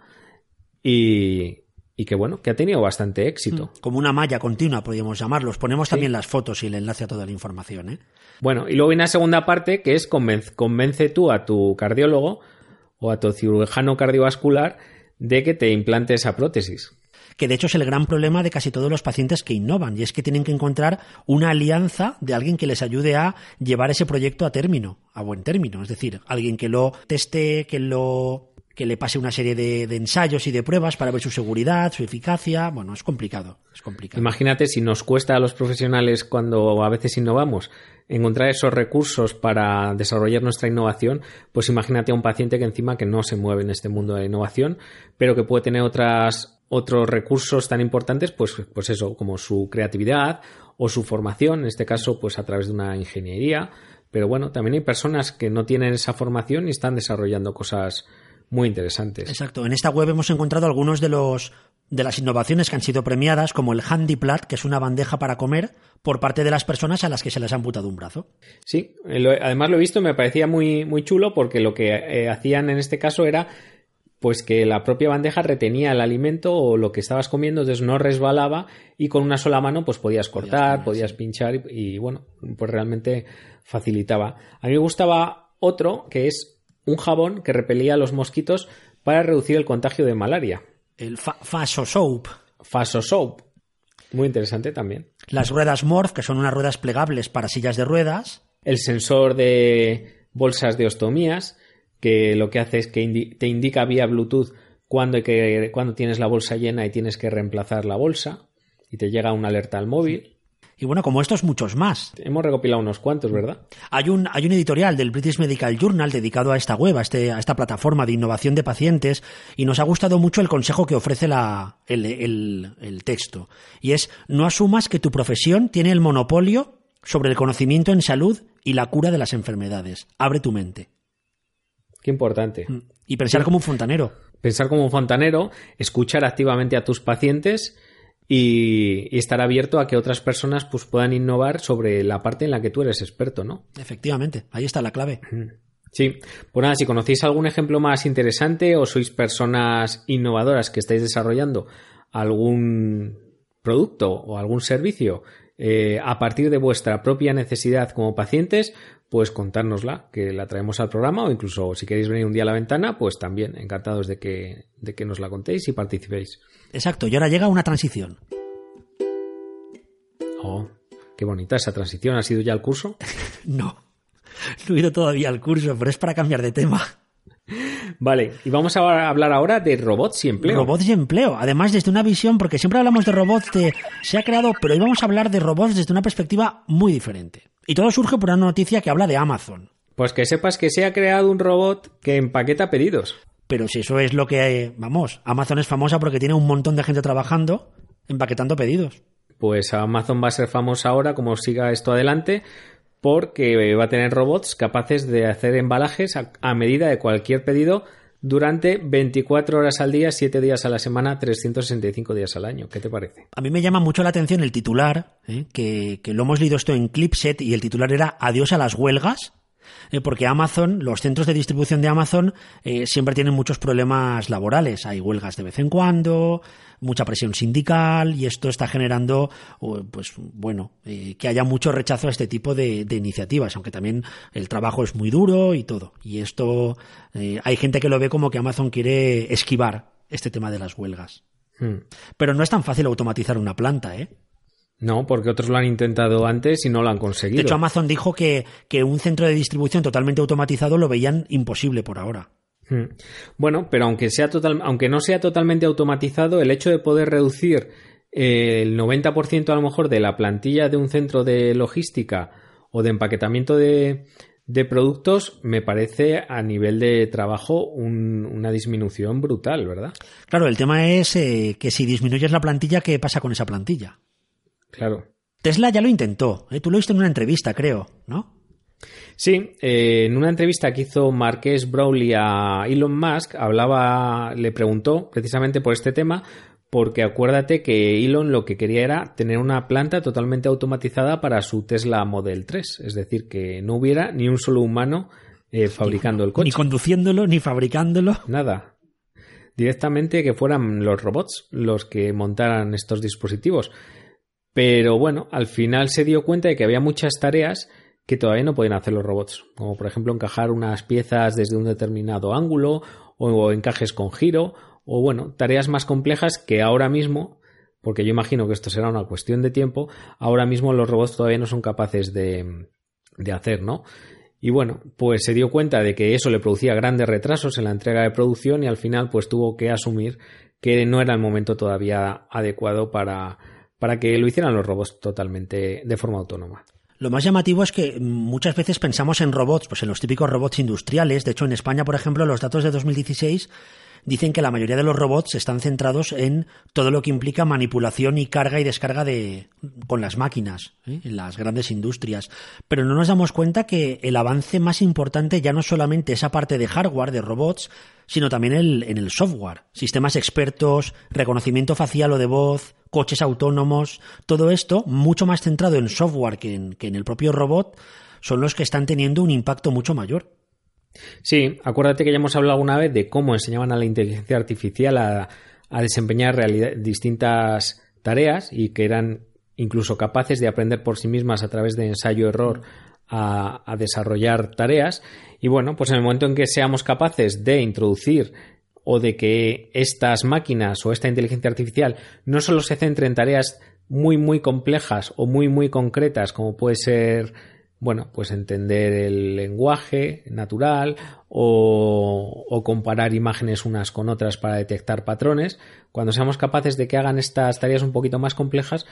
S2: y, y que bueno, que ha tenido bastante éxito.
S1: Como una malla continua, podríamos llamarlos. Ponemos también las fotos y el enlace a toda la información, ¿eh?
S2: Bueno, y luego viene la segunda parte que es convence, convence tú a tu cardiólogo o a tu cirujano cardiovascular de que te implante esa prótesis.
S1: que de hecho es el gran problema de casi todos los pacientes que innovan, y es que tienen que encontrar una alianza de alguien que les ayude a llevar ese proyecto a término, a buen término, es decir, alguien que lo teste, que lo que le pase una serie de, ensayos y de pruebas para ver su seguridad, su eficacia, bueno, es complicado, es complicado.
S2: Imagínate si nos cuesta a los profesionales cuando a veces innovamos encontrar esos recursos para desarrollar nuestra innovación, pues imagínate a un paciente que encima que no se mueve en este mundo de la innovación, pero que puede tener otras otros recursos tan importantes, pues, pues eso, como su creatividad o su formación, en este caso, pues a través de una ingeniería. Pero bueno, también hay personas que no tienen esa formación y están desarrollando cosas muy interesantes.
S1: Exacto. En esta web hemos encontrado algunos de los de las innovaciones que han sido premiadas, como el Handy Plat, que es una bandeja para comer por parte de las personas a las que se les ha amputado un brazo.
S2: Sí, eh, lo- además lo he visto, me parecía muy, muy chulo porque lo que eh, hacían en este caso era pues que la propia bandeja retenía el alimento o lo que estabas comiendo, entonces no resbalaba y con una sola mano pues podías cortar, podías, pinchar y, y, bueno, pues realmente facilitaba. A mí me gustaba otro que es un jabón que repelía a los mosquitos para reducir el contagio de malaria.
S1: El fa Faso Soap.
S2: Faso Soap. Muy interesante también.
S1: Las ruedas Morph, que son unas ruedas plegables para sillas de ruedas.
S2: El sensor de bolsas de ostomías, que lo que hace es que indi te indica vía Bluetooth cuando, hay que, cuando tienes la bolsa llena y tienes que reemplazar la bolsa y te llega una alerta al móvil.
S1: Y bueno, como estos, muchos más.
S2: Hemos recopilado unos cuantos, ¿verdad?
S1: Hay un, hay un editorial del British Medical Journal dedicado a esta web, a, este, a esta plataforma de innovación de pacientes, y nos ha gustado mucho el consejo que ofrece la, el, el, el texto. Y es, no asumas que tu profesión tiene el monopolio sobre el conocimiento en salud y la cura de las enfermedades. Abre tu mente.
S2: Qué importante.
S1: Y pensar como un fontanero.
S2: Pensar como un fontanero, escuchar activamente a tus pacientes y, y, estar abierto a que otras personas pues, puedan innovar sobre la parte en la que tú eres experto, ¿no?
S1: Efectivamente, ahí está la clave.
S2: Sí, pues nada, si conocéis algún ejemplo más interesante o sois personas innovadoras que estáis desarrollando algún producto o algún servicio eh, a partir de vuestra propia necesidad como pacientes, pues contárnosla, que la traemos al programa o incluso si queréis venir un día a la ventana, pues también encantados de que, de que nos la contéis y participéis.
S1: Exacto, y ahora llega una transición.
S2: Oh, qué bonita esa transición. ¿Ha sido ya el curso?
S1: no, no he ido todavía al curso, pero es para cambiar de tema.
S2: Vale, y vamos a hablar ahora de robots y empleo.
S1: Robots y empleo. Además, desde una visión, porque siempre hablamos de robots se ha creado, pero hoy vamos a hablar de robots desde una perspectiva muy diferente. Y todo surge por una noticia que habla de Amazon.
S2: Pues que sepas que se ha creado un robot que empaqueta pedidos.
S1: Pero si eso es lo que, vamos, Amazon es famosa porque tiene un montón de gente trabajando empaquetando pedidos.
S2: Pues Amazon va a ser famosa ahora, como siga esto adelante, porque va a tener robots capaces de hacer embalajes a, medida de cualquier pedido durante 24 horas al día, 7 días a la semana, 365 días al año. ¿Qué te parece?
S1: A mí me llama mucho la atención el titular, ¿eh? que, que, lo hemos leído esto en Clipset y el titular era Adiós a las huelgas. Eh, porque Amazon, los centros de distribución de Amazon eh, siempre tienen muchos problemas laborales. Hay huelgas de vez en cuando, mucha presión sindical y esto está generando, pues bueno, eh, que haya mucho rechazo a este tipo de, iniciativas, aunque también el trabajo es muy duro y todo. Y esto, hay gente que lo ve como que Amazon quiere esquivar este tema de las huelgas. Hmm. Pero no es tan fácil automatizar una planta, ¿eh?
S2: No, porque otros lo han intentado antes y no lo han conseguido.
S1: De hecho, Amazon dijo que, que un centro de distribución totalmente automatizado lo veían imposible por ahora.
S2: Hmm. Bueno, pero aunque, sea total, aunque no sea totalmente automatizado, el hecho de poder reducir eh, el 90% a lo mejor de la plantilla de un centro de logística o de empaquetamiento de, de productos me parece a nivel de trabajo una disminución brutal, ¿verdad?
S1: Claro, el tema es eh, que si disminuyes la plantilla, ¿qué pasa con esa plantilla?
S2: Claro.
S1: Tesla ya lo intentó. ¿eh? Tú lo viste en una entrevista, creo, ¿no?
S2: Sí, eh, en una entrevista que hizo Marques Brownlee a Elon Musk, hablaba, le preguntó precisamente por este tema, porque acuérdate que Elon lo que quería era tener una planta totalmente automatizada para su Tesla Model 3, es decir, que no hubiera ni un solo humano eh, fabricando el coche.
S1: Ni conduciéndolo, ni fabricándolo.
S2: Nada. Directamente que fueran los robots los que montaran estos dispositivos. Pero bueno, al final se dio cuenta de que había muchas tareas que todavía no pueden hacer los robots, como por ejemplo encajar unas piezas desde un determinado ángulo o encajes con giro, o bueno, tareas más complejas que ahora mismo, porque yo imagino que esto será una cuestión de tiempo, ahora mismo los robots todavía no son capaces de, de hacer, ¿no? Y bueno, pues se dio cuenta de que eso le producía grandes retrasos en la entrega de producción y al final pues tuvo que asumir que no era el momento todavía adecuado para, para que lo hicieran los robots totalmente de forma autónoma.
S1: Lo más llamativo es que muchas veces pensamos en robots, pues en los típicos robots industriales. De hecho, en España, por ejemplo, los datos de 2016 dicen que la mayoría de los robots están centrados en todo lo que implica manipulación y carga y descarga de con las máquinas ¿eh? en las grandes industrias. Pero no nos damos cuenta que el avance más importante ya no es solamente esa parte de hardware de robots, sino también el, en el software, sistemas expertos, reconocimiento facial o de voz, coches autónomos, todo esto mucho más centrado en software que en, que en el propio robot, son los que están teniendo un impacto mucho mayor.
S2: Sí, acuérdate que ya hemos hablado alguna vez de cómo enseñaban a la inteligencia artificial a, desempeñar distintas tareas y que eran incluso capaces de aprender por sí mismas a través de ensayo-error a, a, desarrollar tareas. Y bueno, pues en el momento en que seamos capaces de introducir o de que estas máquinas o esta inteligencia artificial no solo se centre en tareas muy muy complejas o muy muy concretas como puede ser bueno, pues entender el lenguaje natural o, o, comparar imágenes unas con otras para detectar patrones. Cuando seamos capaces de que hagan estas tareas un poquito más complejas,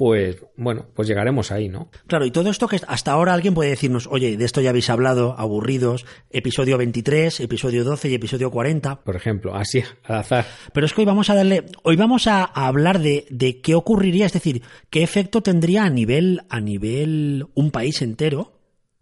S2: pues bueno, pues llegaremos ahí, ¿no?
S1: Claro, y todo esto que hasta ahora alguien puede decirnos, oye, de esto ya habéis hablado, aburridos, episodio 23, episodio 12 y episodio 40.
S2: Por ejemplo, así, al azar.
S1: Pero es que hoy vamos a darle, hoy vamos a, hablar de, de qué ocurriría, es decir, qué efecto tendría a nivel, a nivel un país entero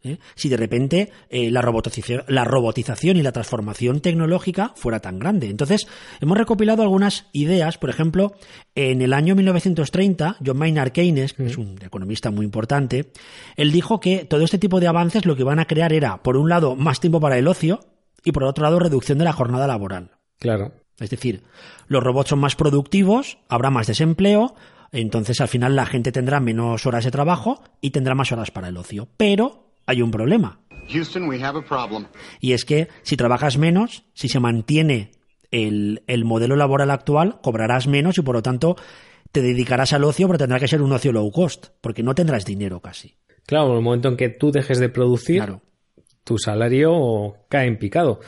S1: ¿eh? si de repente eh, la, robotización, la robotización y la transformación tecnológica fuera tan grande. Entonces, hemos recopilado algunas ideas, por ejemplo, en el año 1930, John Maynard Keynes, que es un economista muy importante, él dijo que todo este tipo de avances lo que van a crear era, por un lado, más tiempo para el ocio y por otro lado, reducción de la jornada laboral.
S2: Claro.
S1: Es decir, los robots son más productivos, habrá más desempleo, entonces al final la gente tendrá menos horas de trabajo y tendrá más horas para el ocio. Pero hay un problema. Y es que si trabajas menos, si se mantiene el, modelo laboral actual, cobrarás menos y por lo tanto te dedicarás al ocio, pero tendrá que ser un ocio low cost, porque no tendrás dinero casi.
S2: Claro, en el momento en que tú dejes de producir, tu salario cae en picado.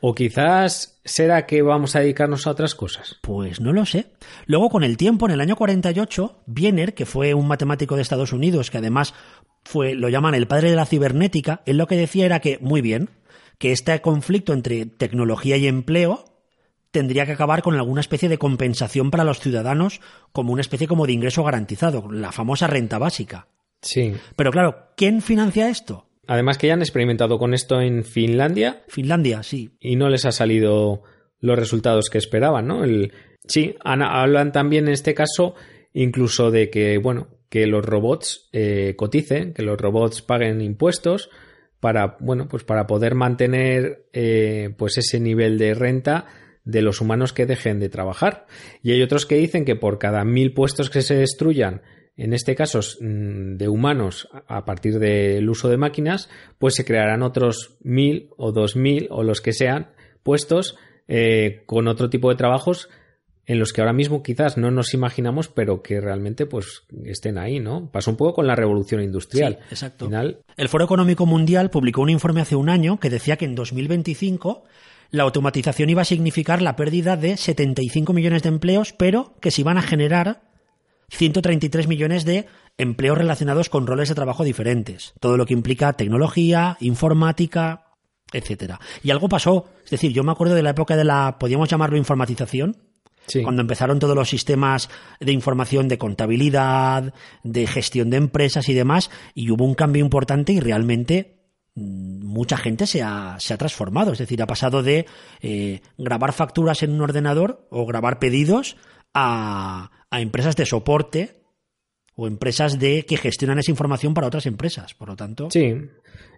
S2: O quizás será que vamos a dedicarnos a otras cosas.
S1: Pues no lo sé. Luego, con el tiempo, en el año 48, Wiener, que fue un matemático de Estados Unidos, que además fue, lo llaman el padre de la cibernética, él lo que decía era que, muy bien, que este conflicto entre tecnología y empleo tendría que acabar con alguna especie de compensación para los ciudadanos como una especie como de ingreso garantizado, la famosa renta básica.
S2: Sí.
S1: Pero claro, ¿quién financia esto?
S2: Además que ya han experimentado con esto en Finlandia
S1: Finlandia, sí.
S2: y no les ha salido los resultados que esperaban, ¿no? El, sí, hablan también en este caso incluso de que, bueno, que los robots eh, coticen, que los robots paguen impuestos para, bueno, pues para poder mantener eh, pues ese nivel de renta de los humanos que dejen de trabajar. Y hay otros que dicen que por cada mil puestos que se destruyan, en este caso mm, de humanos a partir del uso de máquinas, pues se crearán otros mil o dos mil o los que sean puestos eh, con otro tipo de trabajos en los que ahora mismo quizás no nos imaginamos, pero que realmente pues estén ahí, ¿no? Pasó un poco con la revolución industrial.
S1: Sí, exacto.
S2: Final,
S1: El Foro Económico Mundial publicó un informe hace un año que decía que en 2025 la automatización iba a significar la pérdida de 75 millones de empleos, pero que se iban a generar 133 millones de empleos relacionados con roles de trabajo diferentes. Todo lo que implica tecnología, informática, etcétera. Y algo pasó. Es decir, yo me acuerdo de la época de la, podríamos llamarlo informatización,
S2: sí.
S1: cuando empezaron todos los sistemas de información de contabilidad, de gestión de empresas y demás, y hubo un cambio importante y realmente mm, mucha gente se ha, se ha transformado. Es decir, ha pasado de eh, grabar facturas en un ordenador o grabar pedidos a, a empresas de soporte o empresas de que gestionan esa información para otras empresas. Por lo tanto,
S2: Sí,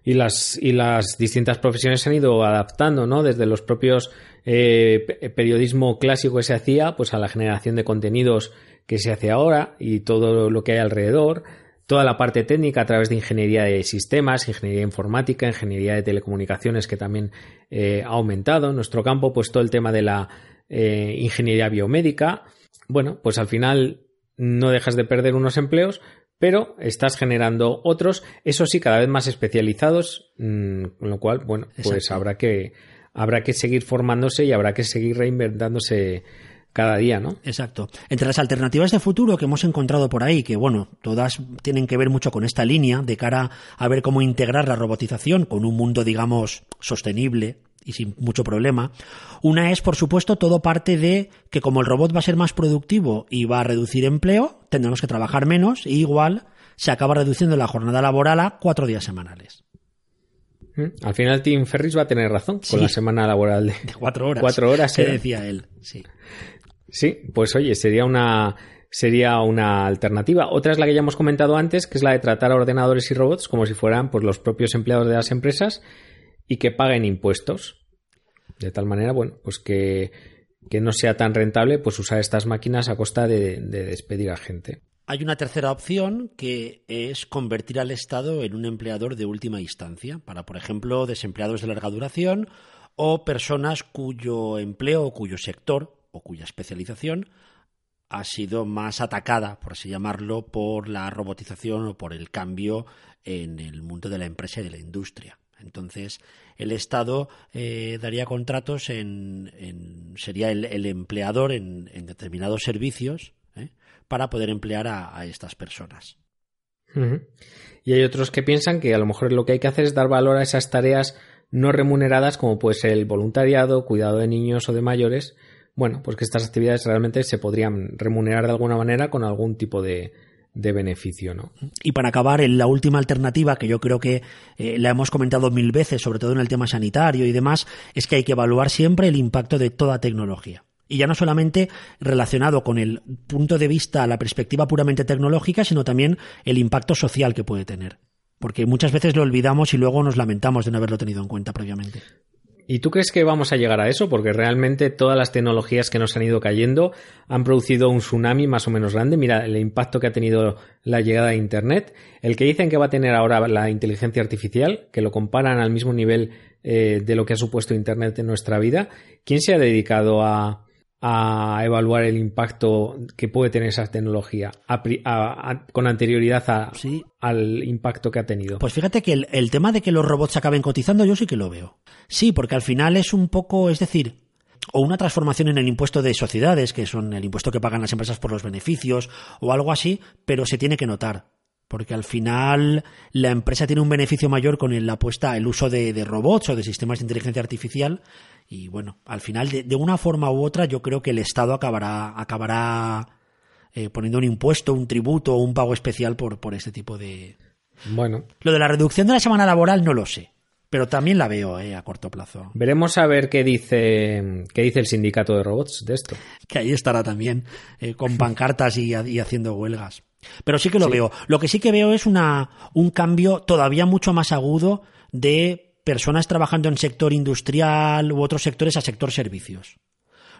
S2: y las, y las distintas profesiones se han ido adaptando, ¿no? Desde los propios eh, pe- periodismo clásico que se hacía, pues a la generación de contenidos que se hace ahora y todo lo que hay alrededor, toda la parte técnica a través de ingeniería de sistemas, ingeniería informática, ingeniería de telecomunicaciones que también eh, ha aumentado. En nuestro campo, pues todo el tema de la eh, ingeniería biomédica. Bueno, pues al final no dejas de perder unos empleos, pero estás generando otros, eso sí, cada vez más especializados, mm, con lo cual, bueno, pues
S1: Exacto.
S2: habrá que, habrá que seguir formándose y habrá que seguir reinventándose cada día, ¿no?
S1: Exacto. Entre las alternativas de futuro que hemos encontrado por ahí, que bueno, todas tienen que ver mucho con esta línea de cara a ver cómo integrar la robotización con un mundo, digamos, sostenible y sin mucho problema. Una es, por supuesto, todo parte de que como el robot va a ser más productivo y va a reducir empleo, tendremos que trabajar menos y igual se acaba reduciendo la jornada laboral a cuatro días semanales.
S2: ¿Mm? Al final Tim Ferris va a tener razón
S1: Sí.
S2: con la semana laboral de
S1: De cuatro horas.
S2: Cuatro horas,
S1: que
S2: ¿eh?
S1: decía él. Sí.
S2: Sí, pues oye, sería una sería una alternativa. Otra es la que ya hemos comentado antes, que es la de tratar a ordenadores y robots como si fueran pues los propios empleados de las empresas y que paguen impuestos. De tal manera, bueno, pues que, que no sea tan rentable pues usar estas máquinas a costa de, de despedir a gente.
S1: Hay una tercera opción que es convertir al Estado en un empleador de última instancia para, por ejemplo, desempleados de larga duración o personas cuyo empleo o cuyo sector o cuya especialización ha sido más atacada, por así llamarlo, por la robotización o por el cambio en el mundo de la empresa y de la industria. Entonces, el Estado eh, daría contratos en, en- sería el, empleador en, determinados servicios ¿eh? para poder emplear a, estas personas.
S2: Y hay otros que piensan que a lo mejor lo que hay que hacer es dar valor a esas tareas no remuneradas como puede ser el voluntariado, cuidado de niños o de mayores. Bueno, pues que estas actividades realmente se podrían remunerar de alguna manera con algún tipo de, de beneficio, ¿no?
S1: Y para acabar, la última alternativa, que yo creo que eh, la hemos comentado mil veces, sobre todo en el tema sanitario y demás, es que hay que evaluar siempre el impacto de toda tecnología. Y ya no solamente relacionado con el punto de vista, la perspectiva puramente tecnológica, sino también el impacto social que puede tener. Porque muchas veces lo olvidamos y luego nos lamentamos de no haberlo tenido en cuenta previamente.
S2: ¿Y tú crees que vamos a llegar a eso? Porque realmente todas las tecnologías que nos han ido cayendo han producido un tsunami más o menos grande. Mira el impacto que ha tenido la llegada de Internet, el que dicen que va a tener ahora la inteligencia artificial, que lo comparan al mismo nivel eh, de lo que ha supuesto Internet en nuestra vida. ¿Quién se ha dedicado a, a evaluar el impacto que puede tener esa tecnología a pri- a- a- con anterioridad
S1: Sí.
S2: al impacto que ha tenido?
S1: Pues fíjate que el, el tema de que los robots acaben cotizando, yo sí que lo veo. Sí, porque al final es un poco, es decir, o una transformación en el impuesto de sociedades, que son el impuesto que pagan las empresas por los beneficios, o algo así, pero se tiene que notar. Porque al final la empresa tiene un beneficio mayor con el- la apuesta, el uso de, de robots o de sistemas de inteligencia artificial. Y bueno, al final, de, de una forma u otra, yo creo que el Estado acabará, acabará eh, poniendo un impuesto, un tributo o un pago especial por, por este tipo de...
S2: Bueno.
S1: Lo de la reducción de la semana laboral no lo sé, pero también la veo eh, a corto plazo.
S2: Veremos a ver qué dice, qué dice el sindicato de robots de esto.
S1: Que ahí estará también, eh, con pancartas y, y, haciendo huelgas. Pero sí que lo sí. veo. Lo que sí que veo es una, un cambio todavía mucho más agudo de personas trabajando en sector industrial u otros sectores a sector servicios.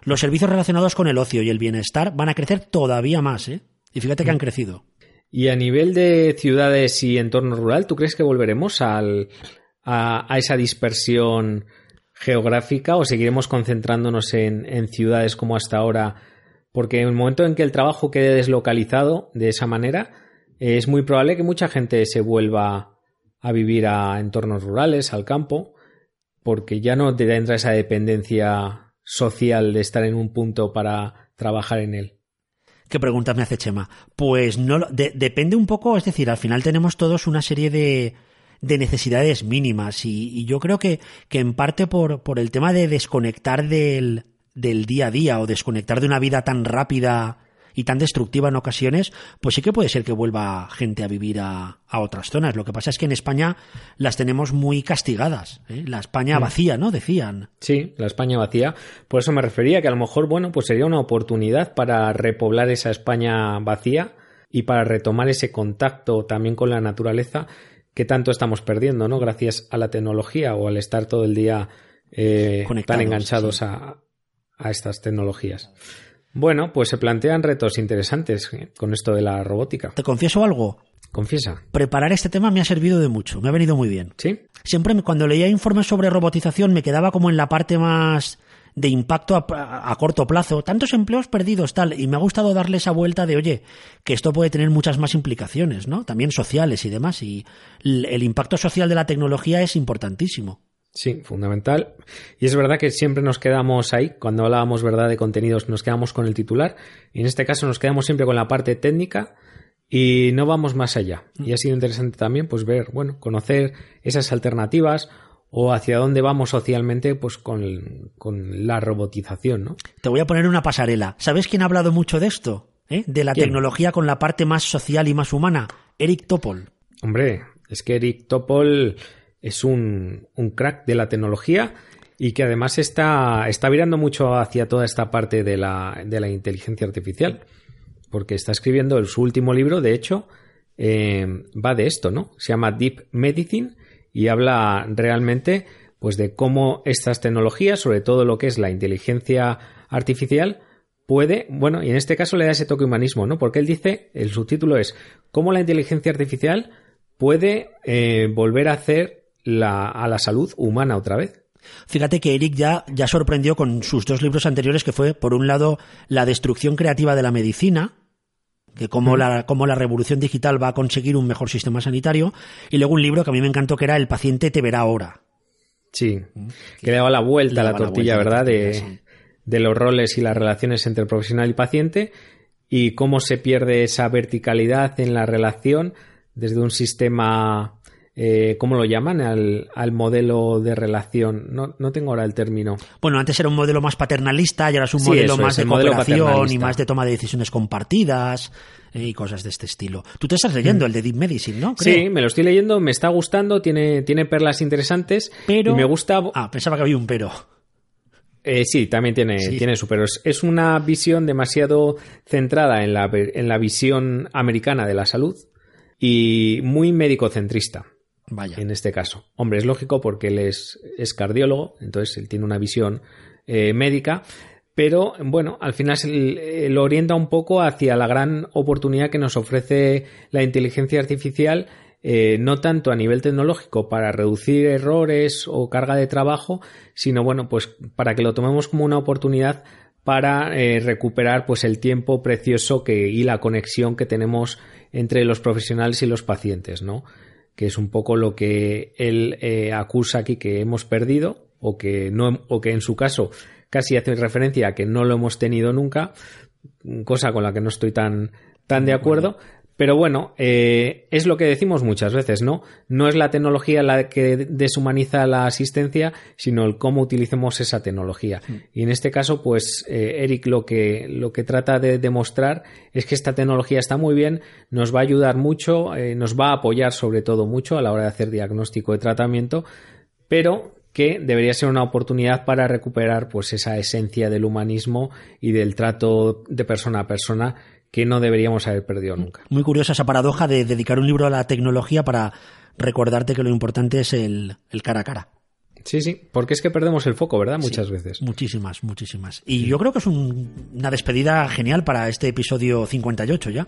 S1: Los servicios relacionados con el ocio y el bienestar van a crecer todavía más, ¿eh? Y fíjate que han crecido.
S2: Y a nivel de ciudades y entorno rural, ¿tú crees que volveremos al, a, a, esa dispersión geográfica o seguiremos concentrándonos en, en, ciudades como hasta ahora? Porque en el momento en que el trabajo quede deslocalizado de esa manera, es muy probable que mucha gente se vuelva a vivir a entornos rurales, al campo, porque ya no te entra esa dependencia social de estar en un punto para trabajar en él.
S1: ¿Qué pregunta me hace Chema? Pues no de, depende un poco, es decir, al final tenemos todos una serie de, de necesidades mínimas y, y, yo creo que, que en parte por, por el tema de desconectar del, del día a día o desconectar de una vida tan rápida y tan destructiva en ocasiones, pues sí que puede ser que vuelva gente a vivir a, a otras zonas. Lo que pasa es que en España las tenemos muy castigadas. ¿eh? La España vacía, ¿no? Decían.
S2: Sí, la España vacía. Por eso me refería que a lo mejor, bueno, pues sería una oportunidad para repoblar esa España vacía y para retomar ese contacto también con la naturaleza que tanto estamos perdiendo, ¿no? Gracias a la tecnología o al estar todo el día eh, tan enganchados sí. a, a estas tecnologías. Bueno, pues se plantean retos interesantes con esto de la robótica.
S1: ¿Te confieso algo?
S2: Confiesa.
S1: Preparar este tema me ha servido de mucho, me ha venido muy bien.
S2: ¿Sí?
S1: Siempre cuando leía informes sobre robotización me quedaba como en la parte más de impacto a, a, a, corto plazo, tantos empleos perdidos, tal, y me ha gustado darle esa vuelta de, oye, que esto puede tener muchas más implicaciones, ¿no? También sociales y demás, y el impacto social de la tecnología es importantísimo.
S2: Sí, fundamental. Y es verdad que siempre nos quedamos ahí, cuando hablábamos verdad de contenidos, nos quedamos con el titular, y en este caso nos quedamos siempre con la parte técnica y no vamos más allá. Y ha sido interesante también, pues ver, bueno, conocer esas alternativas o hacia dónde vamos socialmente, pues con, con la robotización, ¿no?
S1: Te voy a poner una pasarela. ¿Sabes quién ha hablado mucho de esto? ¿Eh? De la
S2: ¿Quién?
S1: tecnología con la parte más social y más humana. Eric Topol.
S2: Hombre, es que Eric Topol es un, un crack de la tecnología y que además está, está virando mucho hacia toda esta parte de la, de la inteligencia artificial, porque está escribiendo su último libro, de hecho, eh, va de esto, ¿no? Se llama Deep Medicine y habla realmente pues de cómo estas tecnologías, sobre todo lo que es la inteligencia artificial, puede, bueno, y en este caso le da ese toque humanismo, ¿no? Porque él dice, el subtítulo es cómo la inteligencia artificial puede eh, volver a hacer la, a la salud humana otra vez.
S1: Fíjate que Eric ya, ya sorprendió con sus dos libros anteriores, que fue, por un lado, La destrucción creativa de la medicina, que cómo, la, cómo la revolución digital va a conseguir un mejor sistema sanitario, y luego un libro que a mí me encantó, que era El paciente te verá ahora.
S2: Sí, que le daba la vuelta a la tortilla, la ¿verdad? De, sí. de los roles y las relaciones entre profesional y paciente, y cómo se pierde esa verticalidad en la relación desde un sistema eh, ¿cómo lo llaman? Al, al, modelo de relación. No, no tengo ahora el término.
S1: Bueno, antes era un modelo más paternalista y ahora es un sí, modelo más es, de cooperación y más de toma de decisiones compartidas eh, y cosas de este estilo. Tú te estás leyendo mm. el de Deep Medicine, ¿no?
S2: Creo. Sí, me lo estoy leyendo, me está gustando, tiene, tiene perlas interesantes
S1: pero...
S2: y me gusta...
S1: Ah, pensaba que había un pero.
S2: Eh, sí, también tiene, sí. tiene su pero. Es una visión demasiado centrada en la, en la visión americana de la salud y muy médico-centrista.
S1: Vaya.
S2: En este caso. Hombre, es lógico porque él es, cardiólogo, entonces él tiene una visión eh, médica, pero bueno, al final se lo orienta un poco hacia la gran oportunidad que nos ofrece la inteligencia artificial, eh, no tanto a nivel tecnológico para reducir errores o carga de trabajo, sino bueno, pues para que lo tomemos como una oportunidad para eh, recuperar pues el tiempo precioso que y la conexión que tenemos entre los profesionales y los pacientes, ¿no? Que es un poco lo que él eh, acusa aquí que hemos perdido o que no o que en su caso casi hace referencia a que no lo hemos tenido nunca, cosa con la que no estoy tan tan de acuerdo, Pero bueno, eh, es lo que decimos muchas veces, ¿no? No es la tecnología la que deshumaniza la asistencia, sino el cómo utilicemos esa tecnología. Mm. Y en este caso, pues eh, Eric lo que, lo que trata de demostrar es que esta tecnología está muy bien, nos va a ayudar mucho, eh, nos va a apoyar sobre todo mucho a la hora de hacer diagnóstico de tratamiento, pero que debería ser una oportunidad para recuperar pues esa esencia del humanismo y del trato de persona a persona que no deberíamos haber perdido nunca.
S1: Muy curiosa esa paradoja de dedicar un libro a la tecnología para recordarte que lo importante es el, cara a cara.
S2: Sí, sí, porque es que perdemos el foco, ¿verdad? Muchas veces.
S1: Muchísimas, muchísimas. Y yo creo que es una despedida genial para este episodio 58 ya.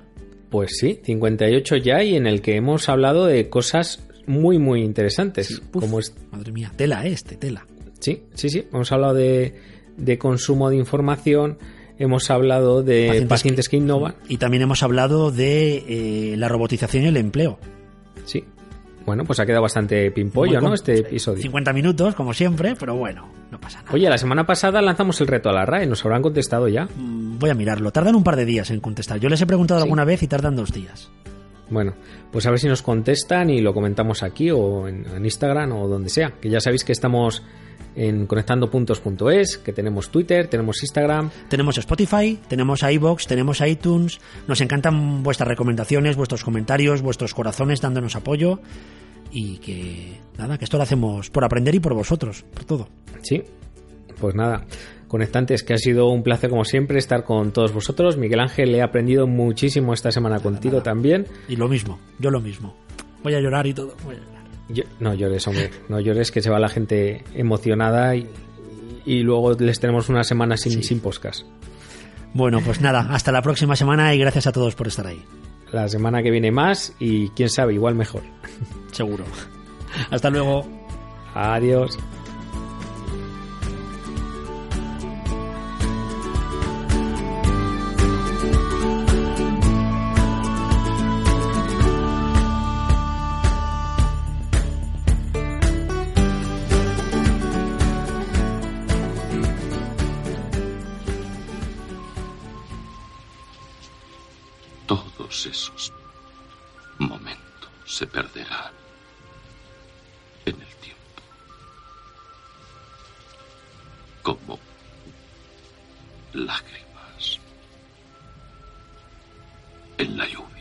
S2: Pues sí, 58 ya y en el que hemos hablado de cosas muy, muy interesantes. como es...
S1: Madre mía, tela este, tela.
S2: Sí, sí, sí. Hemos hablado de, de consumo de información, hemos hablado de pacientes, que, innovan.
S1: Y también hemos hablado de eh, la robotización y el empleo.
S2: Sí. Bueno, pues ha quedado bastante pimpollo, ¿no? Este episodio.
S1: 50 minutos, como siempre, pero bueno, no pasa nada.
S2: Oye, la semana pasada lanzamos el reto a la RAE, ¿nos habrán contestado ya?
S1: Mm, voy a mirarlo. Tardan un par de días en contestar. Yo les he preguntado alguna vez y tardan dos días.
S2: Bueno, pues a ver si nos contestan y lo comentamos aquí o en Instagram o donde sea. Que ya sabéis que estamos en conectandopuntos.es, que tenemos Twitter, tenemos Instagram.
S1: Tenemos Spotify, tenemos iBox, tenemos iTunes. Nos encantan vuestras recomendaciones, vuestros comentarios, vuestros corazones dándonos apoyo. Y que nada, que esto lo hacemos por aprender y por vosotros, por todo.
S2: Sí, pues nada, conectantes, que ha sido un placer como siempre estar con todos vosotros. Miguel Ángel, he aprendido muchísimo esta semana contigo también.
S1: Y lo mismo, yo lo mismo. Voy a llorar y todo
S2: no llores, hombre. No llores, que se va la gente emocionada y, luego les tenemos una semana sin, sin podcast.
S1: Bueno, pues nada, hasta la próxima semana y gracias a todos por estar ahí.
S2: La semana que viene más y quién sabe, igual mejor.
S1: Seguro. Hasta luego.
S2: Adiós.
S4: esos momentos se perderán en el tiempo. Como lágrimas en la lluvia.